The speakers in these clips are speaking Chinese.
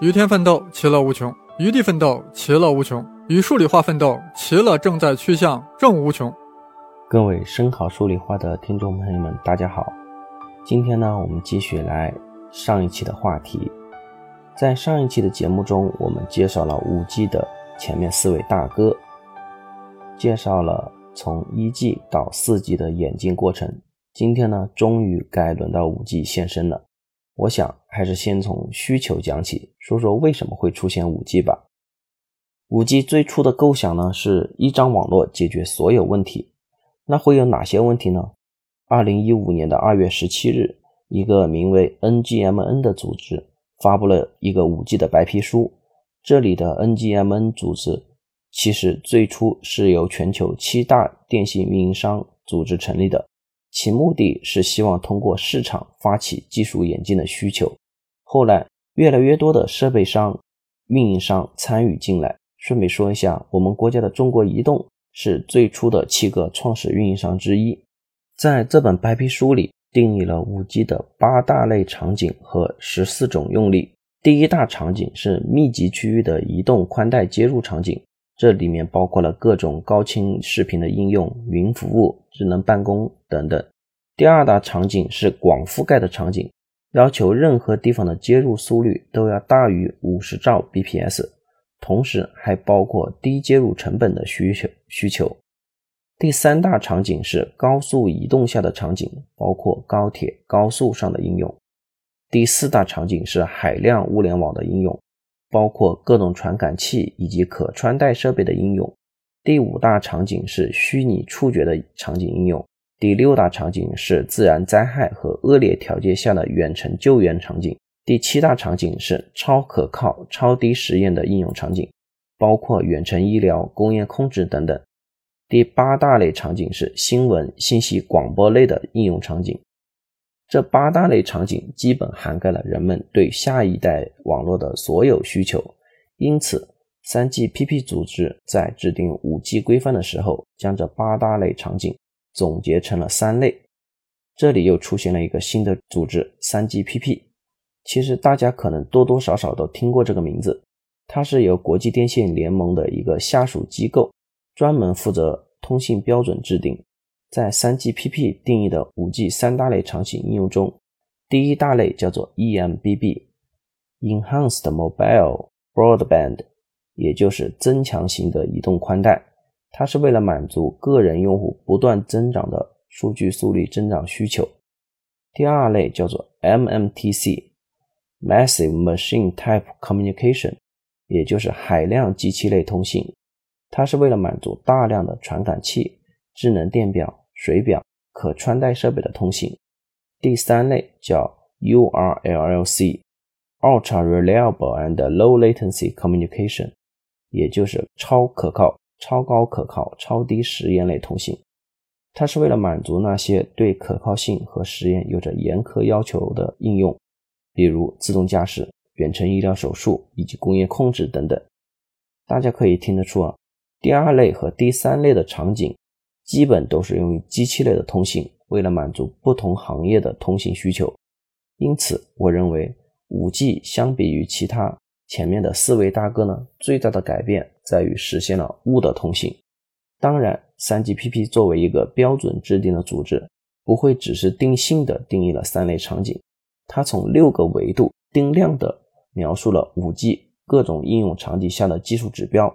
与天奋斗，其乐无穷；与地奋斗，其乐无穷；与数理化奋斗，其乐正在趋向正无穷。各位声考数理化的听众朋友们，大家好。今天呢，我们继续来上一期的话题。在上一期的节目中，我们介绍了五 G 的前面四位大哥，介绍了从一 G 到四 G 的演进过程。今天呢，终于该轮到五 G 现身了。我想还是先从需求讲起，说说为什么会出现五 G 吧。五 G 最初的构想呢，是一张网络解决所有问题。那会有哪些问题呢？二零一五年的二月十七日，一个名为 NGMN 的组织发布了一个五 G 的白皮书。这里的 NGMN 组织其实最初是由全球七大电信运营商组织成立的。其目的是希望通过市场发起技术演进的需求。后来，越来越多的设备商、运营商参与进来。顺便说一下，我们国家的中国移动是最初的七个创始运营商之一。在这本白皮书里，定义了五 G 的八大类场景和十四种用例。第一大场景是密集区域的移动宽带接入场景，这里面包括了各种高清视频的应用、云服务。智能办公等等。第二大场景是广覆盖的场景，要求任何地方的接入速率都要大于五十兆 bps，同时还包括低接入成本的需求需求。第三大场景是高速移动下的场景，包括高铁、高速上的应用。第四大场景是海量物联网的应用，包括各种传感器以及可穿戴设备的应用。第五大场景是虚拟触觉的场景应用，第六大场景是自然灾害和恶劣条件下的远程救援场景，第七大场景是超可靠、超低时延的应用场景，包括远程医疗、工业控制等等。第八大类场景是新闻、信息广播类的应用场景。这八大类场景基本涵盖了人们对下一代网络的所有需求，因此。三 GPP 组织在制定五 G 规范的时候，将这八大类场景总结成了三类。这里又出现了一个新的组织——三 GPP。其实大家可能多多少少都听过这个名字，它是由国际电信联盟的一个下属机构，专门负责通信标准制定。在三 GPP 定义的五 G 三大类场景应用中，第一大类叫做 EMBB（Enhanced Mobile Broadband）。也就是增强型的移动宽带，它是为了满足个人用户不断增长的数据速率增长需求。第二类叫做 MMTC（Massive Machine Type Communication），也就是海量机器类通信，它是为了满足大量的传感器、智能电表、水表、可穿戴设备的通信。第三类叫 URLLC（Ultra Reliable and Low Latency Communication）。也就是超可靠、超高可靠、超低时延类通信，它是为了满足那些对可靠性和时延有着严苛要求的应用，比如自动驾驶、远程医疗手术以及工业控制等等。大家可以听得出啊，第二类和第三类的场景基本都是用于机器类的通信，为了满足不同行业的通信需求。因此，我认为五 G 相比于其他。前面的四位大哥呢，最大的改变在于实现了物的通信。当然，3GPP 作为一个标准制定的组织，不会只是定性的定义了三类场景，它从六个维度定量的描述了 5G 各种应用场景下的技术指标。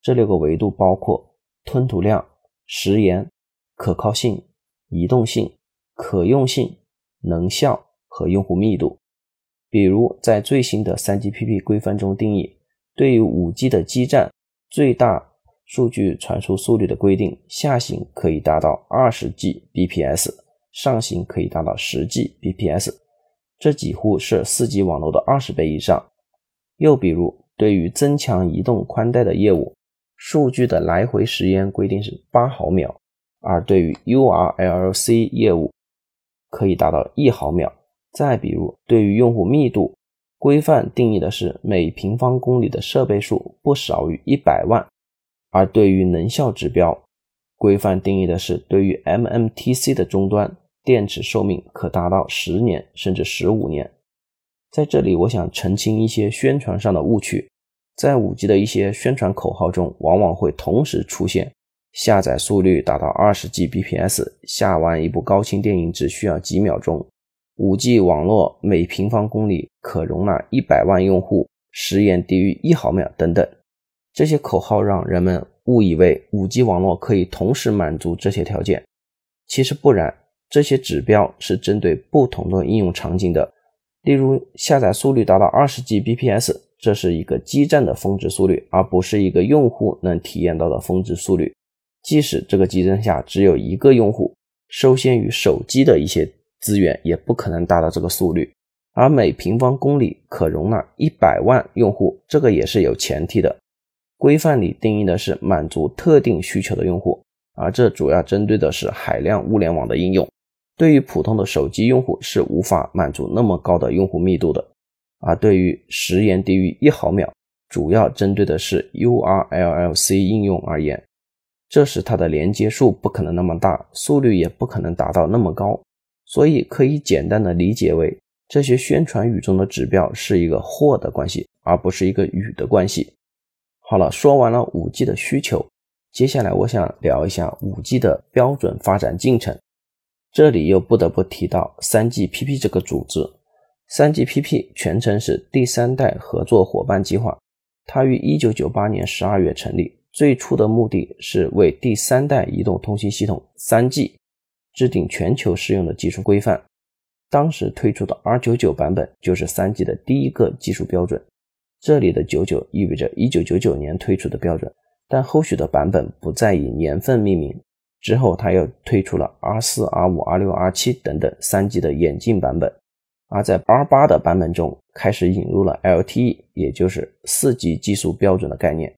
这六个维度包括吞吐量、时延、可靠性、移动性、可用性、能效和用户密度。比如，在最新的 3GPP 规范中定义，对于 5G 的基站最大数据传输速率的规定，下行可以达到 20Gbps，上行可以达到 10Gbps，这几乎是 4G 网络的二十倍以上。又比如，对于增强移动宽带的业务，数据的来回时延规定是8毫秒，而对于 URLC 业务，可以达到1毫秒。再比如，对于用户密度规范定义的是每平方公里的设备数不少于一百万，而对于能效指标规范定义的是对于 MMTC 的终端电池寿命可达到十年甚至十五年。在这里，我想澄清一些宣传上的误区。在 5G 的一些宣传口号中，往往会同时出现下载速率达到 20Gbps，下完一部高清电影只需要几秒钟，5G 网络每平方公里可容纳100万用户，时延低于1毫秒等等。这些口号让人们误以为 5G 网络可以同时满足这些条件，其实不然。这些指标是针对不同的应用场景的。例如，下载速率达到 20Gbps。这是一个基站的峰值速率，而不是一个用户能体验到的峰值速率。即使这个基站下只有一个用户，受限于手机的一些资源，也不可能达到这个速率。而每平方公里可容纳一百万用户，这个也是有前提的。规范里定义的是满足特定需求的用户，而这主要针对的是海量物联网的应用。对于普通的手机用户，是无法满足那么高的用户密度的。而对于时延低于一毫秒，主要针对的是 URLLC 应用而言，这时它的连接数不可能那么大，速率也不可能达到那么高，所以可以简单的理解为，这些宣传语中的指标是一个或的关系，而不是一个与的关系。好了，说完了 5G 的需求，接下来我想聊一下 5G 的标准发展进程，这里又不得不提到 3GPP 这个组织。3GPP 全称是第三代合作伙伴计划，它于1998年12月成立，最初的目的是为第三代移动通信系统 3G 制定全球适用的技术规范。当时推出的 R99 版本就是 3G 的第一个技术标准，这里的99意味着1999年推出的标准，但后续的版本不再以年份命名。之后，它又推出了 R4、R5、R6、R7 等等 3G 的演进版本。而在 R8 的版本中，开始引入了 LTE，也就是四 G 技术标准的概念。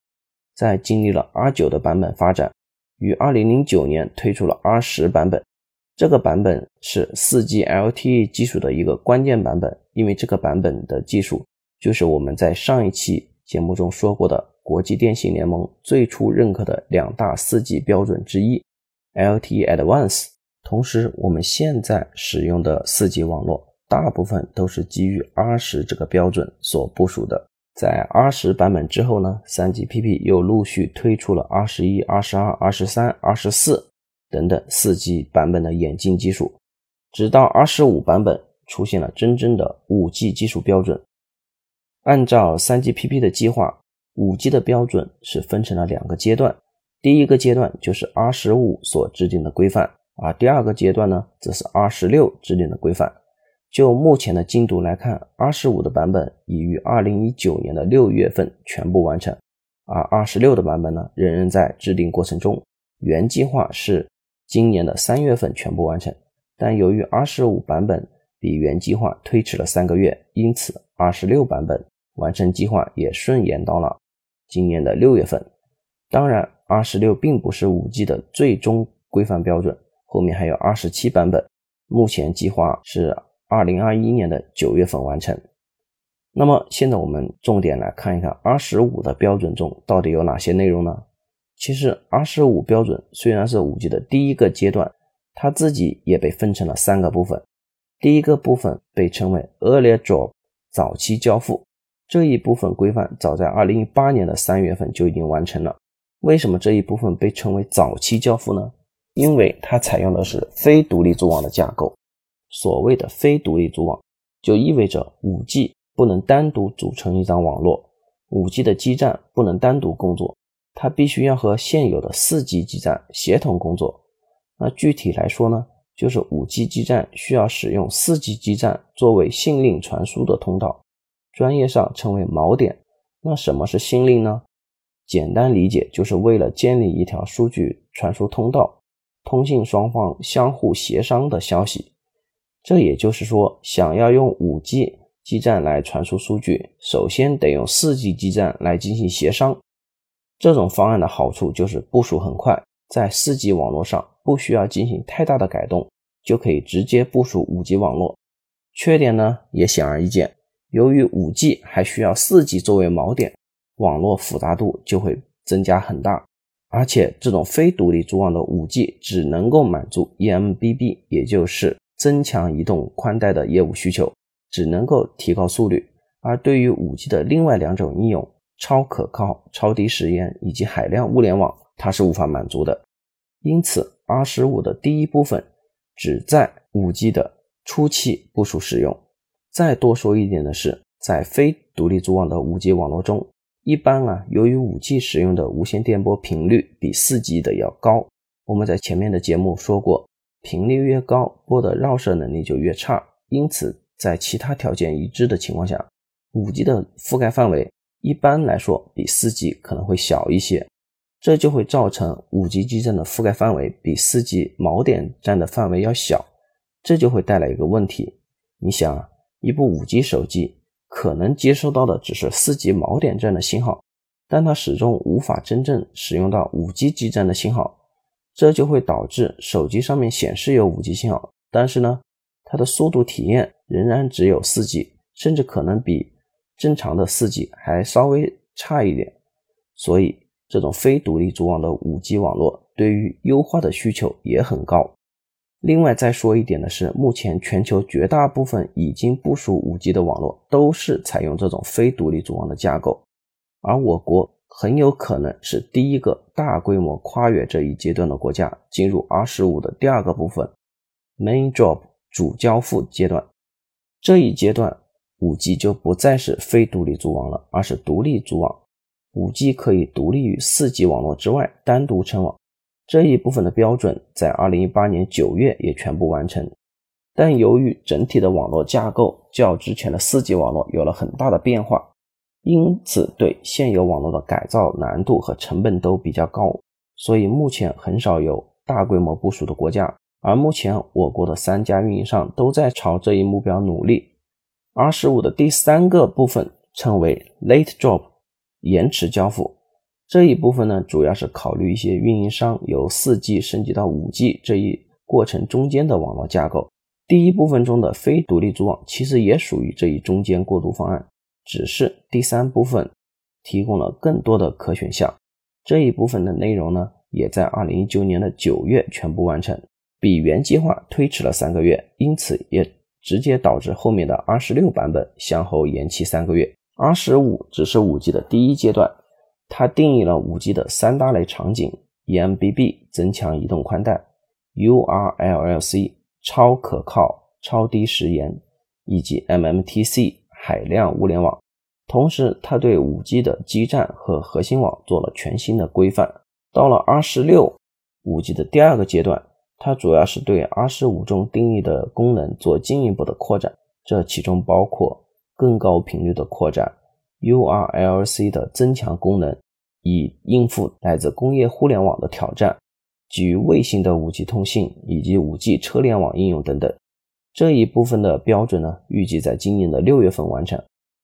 在经历了 R9 的版本发展，于2009年推出了 R10 版本。这个版本是 4G LTE 技术的一个关键版本，因为这个版本的技术就是我们在上一期节目中说过的国际电信联盟最初认可的两大 4G 标准之一，LTE Advanced。同时，我们现在使用的 4G 网络大部分都是基于 R10 这个标准所部署的。在 R10 版本之后呢，3GPP 又陆续推出了 R11、R12、R13、R14。等等四 g 版本的眼镜技术直到 r 十五版本出现了真正的五 g 技术标准。按照 3GPP 的计划五 g 的标准是分成了两个阶段第一个阶段就是 r 十五所制定的规范而第二个阶段呢则是 r 十六制定的规范。就目前的进度来看 r 十五的版本已于二零一九年的六月份全部完成而 r 十六的版本呢仍然在制定过程中。原计划是今年的三月份全部完成，但由于 R 十五版本比原计划推迟了三个月，因此 R 十六版本完成计划也顺延到了今年的六月份。当然，R 十六并不是五 G 的最终规范标准，后面还有 R 十七版本，目前计划是。二零二一年的九月份完成。那么现在我们重点来看一看 R 十五的标准中到底有哪些内容呢？其实 R 十五标准虽然是五 G 的第一个阶段，它自己也被分成了三个部分。第一个部分被称为 Early Drop，早期交付。这一部分规范早在二零一八年的三月份就已经完成了。为什么这一部分被称为早期交付呢？因为它采用的是非独立组网的架构。所谓的非独立组网，就意味着 5G 不能单独组成一张网络，5G 的基站不能单独工作，它必须要和现有的 4G 基站协同工作。那具体来说呢，就是 5G 基站需要使用 4G 基站作为信令传输的通道，专业上称为锚点。那什么是信令呢？简单理解，就是为了建立一条数据传输通道，通信双方相互协商的消息。这也就是说，想要用 5G 基站来传输数据，首先得用 4G 基站来进行协商。这种方案的好处就是部署很快，在 4G 网络上不需要进行太大的改动，就可以直接部署 5G 网络。缺点呢，也显而易见，由于 5G 还需要 4G 作为锚点，网络复杂度就会增加很大。而且，这种非独立组网的 5G 只能够满足 eMBB，也就是增强移动宽带的业务需求，只能够提高速率，而对于 5G 的另外两种应用——超可靠、超低时延以及海量物联网，它是无法满足的。因此，R15 的第一部分只在 5G 的初期部署使用。再多说一点的是，在非独立组网的 5G 网络中，一般啊，由于 5G 使用的无线电波频率比 4G 的要高，我们在前面的节目说过，频率越高，波的绕射能力就越差。因此，在其他条件一致的情况下，5G 的覆盖范围一般来说比 4G 可能会小一些。这就会造成 5G 基站的覆盖范围比 4G 锚点站的范围要小，这就会带来一个问题。你想，一部 5G 手机可能接收到的只是 4G 锚点站的信号，但它始终无法真正使用到 5G 基站的信号，这就会导致手机上面显示有 5G 信号，但是呢，它的速度体验仍然只有 4G，甚至可能比正常的 4G 还稍微差一点，所以。这种非独立组网的 5G 网络对于优化的需求也很高。另外再说一点的是，目前全球绝大部分已经部署 5G 的网络都是采用这种非独立组网的架构，而我国很有可能是第一个大规模跨越这一阶段的国家，进入 R15 的第二个部分 Main Drop 主交付阶段。这一阶段，5G 就不再是非独立组网了，而是独立组网。5G 可以独立于 4G 网络之外单独称网，这一部分的标准在2018年9月也全部完成。但由于整体的网络架构较之前的 4G 网络有了很大的变化，因此对现有网络的改造难度和成本都比较高，所以目前很少有大规模部署的国家。而目前我国的三家运营商都在朝这一目标努力。R15 的第三个部分称为 Late Drop。延迟交付这一部分呢，主要是考虑一些运营商由 4G 升级到 5G 这一过程中间的网络架构。第一部分中的非独立组网其实也属于这一中间过渡方案，只是第三部分提供了更多的可选项。这一部分的内容呢，也在2019年的9月全部完成，比原计划推迟了三个月，因此也直接导致后面的 R16 版本向后延期三个月。R 十五只是五 G 的第一阶段，它定义了五 G 的三大类场景：eMBB 增强移动宽带、URLLC 超可靠、超低时延，以及 MMTC 海量物联网。同时，它对五 G 的基站和核心网做了全新的规范。到了 R 十六，五 G 的第二个阶段，它主要是对 R 十五中定义的功能做进一步的扩展，这其中包括。更高频率的扩展，URLC 的增强功能，以应付来自工业互联网的挑战，基于卫星的 5G 通信以及 5G 车联网应用等等。这一部分的标准呢，预计在今年的六月份完成。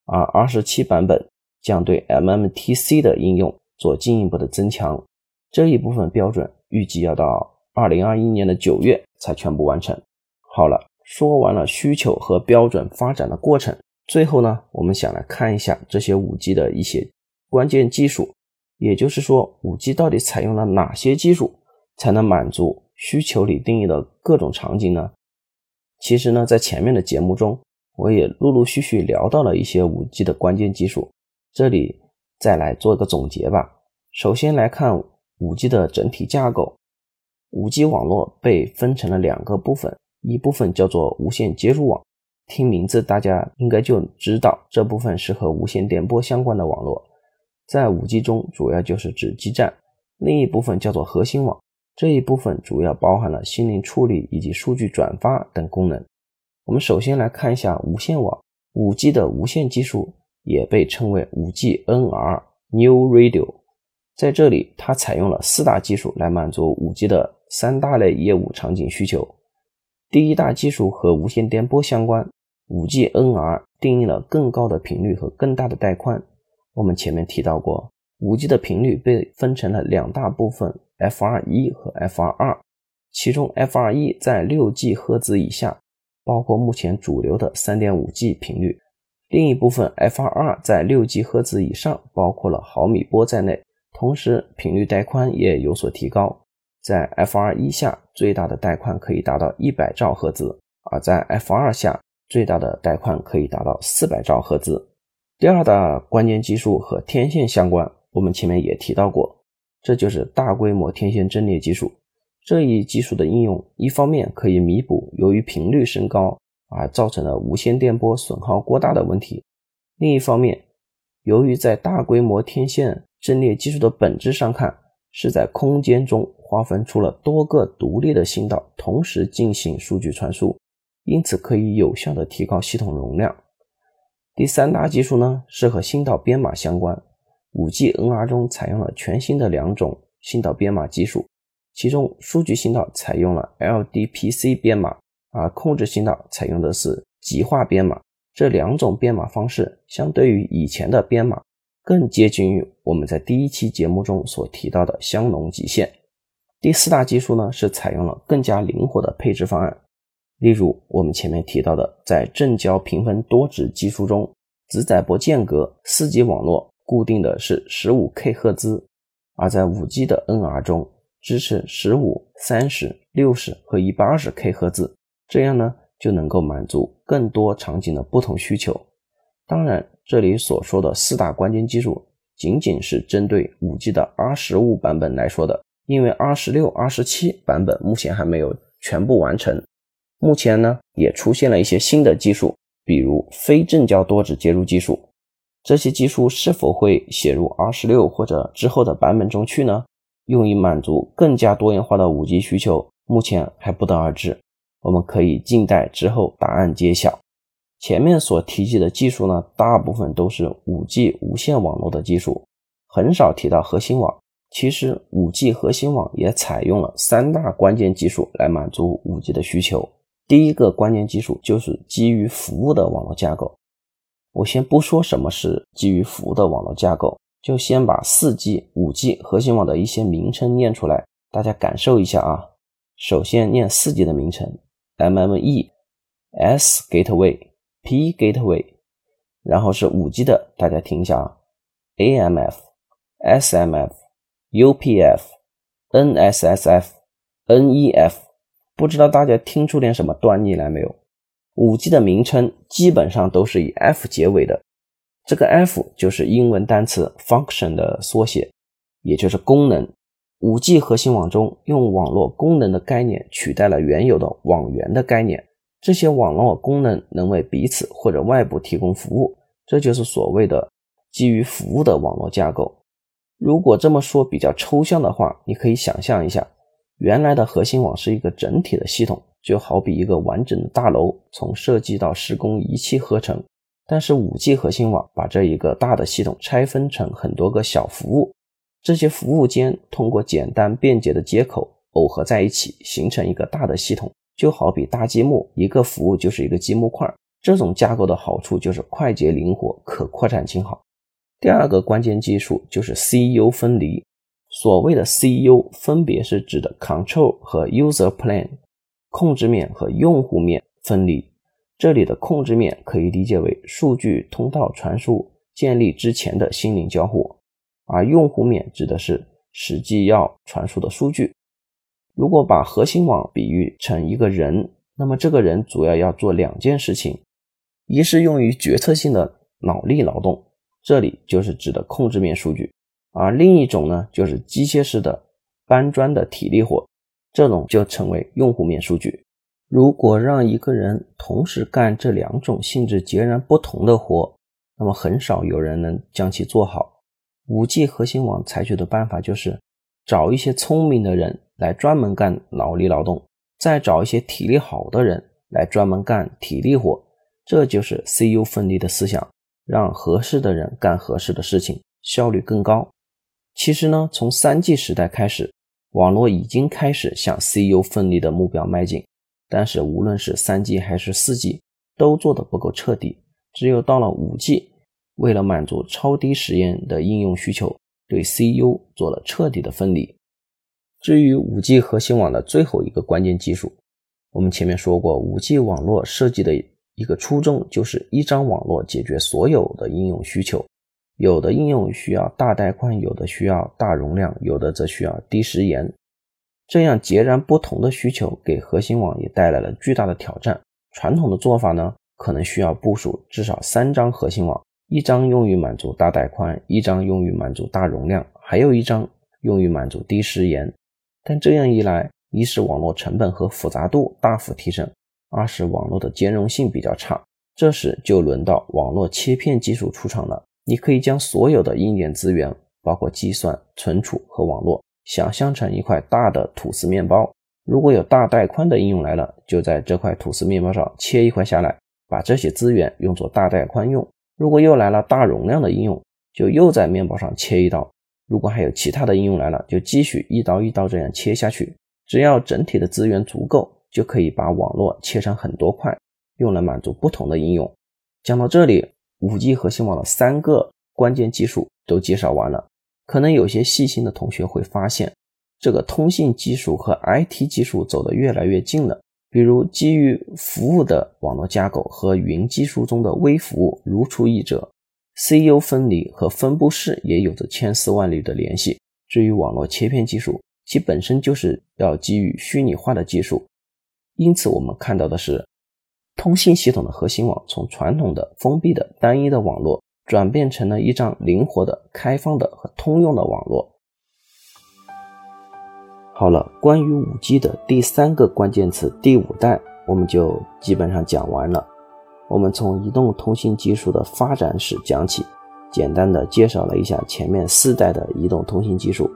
而27版本将对 MMTC 的应用做进一步的增强，这一部分标准预计要到2021年的九月才全部完成。好了，说完了需求和标准发展的过程。最后呢，我们想来看一下这些五 G 的一些关键技术，也就是说，五 G 到底采用了哪些技术才能满足需求里定义的各种场景呢？其实呢，在前面的节目中，我也陆陆续续聊到了一些五 G 的关键技术，这里再来做一个总结吧。首先来看五 G 的整体架构，五 G 网络被分成了两个部分，一部分叫做无线接入网。听名字，大家应该就知道这部分是和无线电波相关的网络，在 5G 中主要就是指基站。另一部分叫做核心网，这一部分主要包含了心灵处理以及数据转发等功能。我们首先来看一下无线网，5G 的无线技术也被称为 5G NR New Radio，在这里它采用了四大技术来满足 5G 的三大类业务场景需求。第一大技术和无线电波相关，5G NR 定义了更高的频率和更大的带宽。我们前面提到过，5G 的频率被分成了两大部分，FR1 和 FR2。其中 FR1 在 6G 赫兹以下，包括目前主流的 3.5G 频率；另一部分 FR2 在 6G 赫兹以上，包括了毫米波在内，同时频率带宽也有所提高。在 F 二一下，最大的带宽可以达到一百兆赫兹；而在 F 二下，最大的带宽可以达到四百兆赫兹。第二大关键技术和天线相关，我们前面也提到过，这就是大规模天线阵列技术。这一技术的应用，一方面可以弥补由于频率升高而造成的无线电波损耗过大的问题；另一方面，由于在大规模天线阵列技术的本质上看，是在空间中划分出了多个独立的信道，同时进行数据传输，因此可以有效的提高系统容量。第三大技术呢，是和信道编码相关。5G NR 中采用了全新的两种信道编码技术。其中，数据信道采用了 LDPC 编码，而控制信道采用的是极化编码。这两种编码方式，相对于以前的编码，更接近于我们在第一期节目中所提到的香农极限。第四大技术呢，是采用了更加灵活的配置方案。例如，我们前面提到的，在正交平分多值技术中，子载波间隔 4G 网络固定的是 15K 赫兹，而在 5G 的 NR 中。支持十五、三十、六十和一百二十 K 赫兹，这样呢就能够满足更多场景的不同需求。当然，这里所说的四大关键技术仅仅是针对五 G 的 R 十五版本来说的，因为 R 十六、R 十七版本目前还没有全部完成。目前呢也出现了一些新的技术，比如非正交多指接入技术。这些技术是否会写入 R 十六或者之后的版本中去呢？用以满足更加多元化的五 G 需求，目前还不得而知。我们可以静待之后答案揭晓。前面所提及的技术呢，大部分都是五 G 无线网络的技术，很少提到核心网。其实五 G 核心网也采用了三大关键技术来满足五 G 的需求。第一个关键技术就是基于服务的网络架构。我先不说什么是基于服务的网络架构。就先把四 G、五 G 核心网的一些名称念出来，大家感受一下啊。首先念四 G 的名称：MME、S Gateway、P Gateway。然后是五 G 的，大家听一下啊：AMF、SMF、UPF、NSSF、NEF。不知道大家听出点什么端倪来没有？五 G 的名称基本上都是以 F 结尾的。这个 F 就是英文单词 function 的缩写，也就是功能。5G 核心网中用网络功能的概念取代了原有的网源的概念，这些网络功能能为彼此或者外部提供服务，这就是所谓的基于服务的网络架构。如果这么说比较抽象的话，你可以想象一下，原来的核心网是一个整体的系统，就好比一个完整的大楼，从设计到施工一气呵成。但是五 G 核心网把这一个大的系统拆分成很多个小服务，这些服务间通过简单便捷的接口耦合在一起，形成一个大的系统，就好比搭积木，一个服务就是一个积木块。这种架构的好处就是快捷灵活，可扩展性好。第二个关键技术就是 CU 分离。所谓的 CU 分别是指的 Control 和 User Plane，控制面和用户面分离。这里的控制面可以理解为数据通道传输建立之前的心灵交互，而用户面指的是实际要传输的数据。如果把核心网比喻成一个人，那么这个人主要要做两件事情：一是用于决策性的脑力劳动，这里就是指的控制面数据；而另一种呢，就是机械式的搬砖的体力活，这种就称为用户面数据。如果让一个人同时干这两种性质截然不同的活，那么很少有人能将其做好。五 G 核心网采取的办法就是找一些聪明的人来专门干脑力劳动，再找一些体力好的人来专门干体力活。这就是 CU 分离的思想，让合适的人干合适的事情，效率更高。其实呢，从 3G 时代开始，网络已经开始向 CU 分离的目标迈进。但是无论是三 G 还是四 G，都做得不够彻底。只有到了五 G，为了满足超低时延的应用需求，对 CU 做了彻底的分离。至于五 G 核心网的最后一个关键技术，我们前面说过，五 G 网络设计的一个初衷就是一张网络解决所有的应用需求。有的应用需要大带宽，有的需要大容量，有的则需要低时延。这样截然不同的需求给核心网也带来了巨大的挑战。传统的做法呢，可能需要部署至少三张核心网，一张用于满足大带宽，一张用于满足大容量，还有一张用于满足低时延。但这样一来，一是网络成本和复杂度大幅提升，二是网络的兼容性比较差。这时就轮到网络切片技术出场了。你可以将所有的硬件资源，包括计算、存储和网络，想象成一块大的吐司面包。如果有大带宽的应用来了，就在这块吐司面包上切一块下来，把这些资源用作大带宽用。如果又来了大容量的应用，就又在面包上切一刀。如果还有其他的应用来了，就继续一刀一刀这样切下去。只要整体的资源足够，就可以把网络切成很多块，用来满足不同的应用。讲到这里。五 G 核心网的三个关键技术都介绍完了，可能有些细心的同学会发现，这个通信技术和 IT 技术走得越来越近了。比如基于服务的网络架构和云技术中的微服务如出一辙，CEO 分离和分布式也有着千丝万缕的联系。至于网络切片技术，其本身就是要基于虚拟化的技术，因此我们看到的是。通信系统的核心网从传统的封闭的单一的网络，转变成了一张灵活的、开放的和通用的网络。好了，关于五 G 的第三个关键词“第五代”，我们就基本上讲完了。我们从移动通信技术的发展史讲起，简单的介绍了一下前面四代的移动通信技术，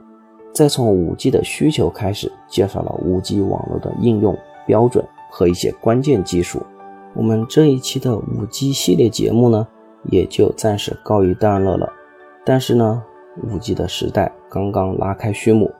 再从五 G 的需求开始，介绍了五 G 网络的应用标准和一些关键技术。我们这一期的五 G 系列节目呢，也就暂时告一段落了。但是呢，五 G 的时代刚刚拉开序幕，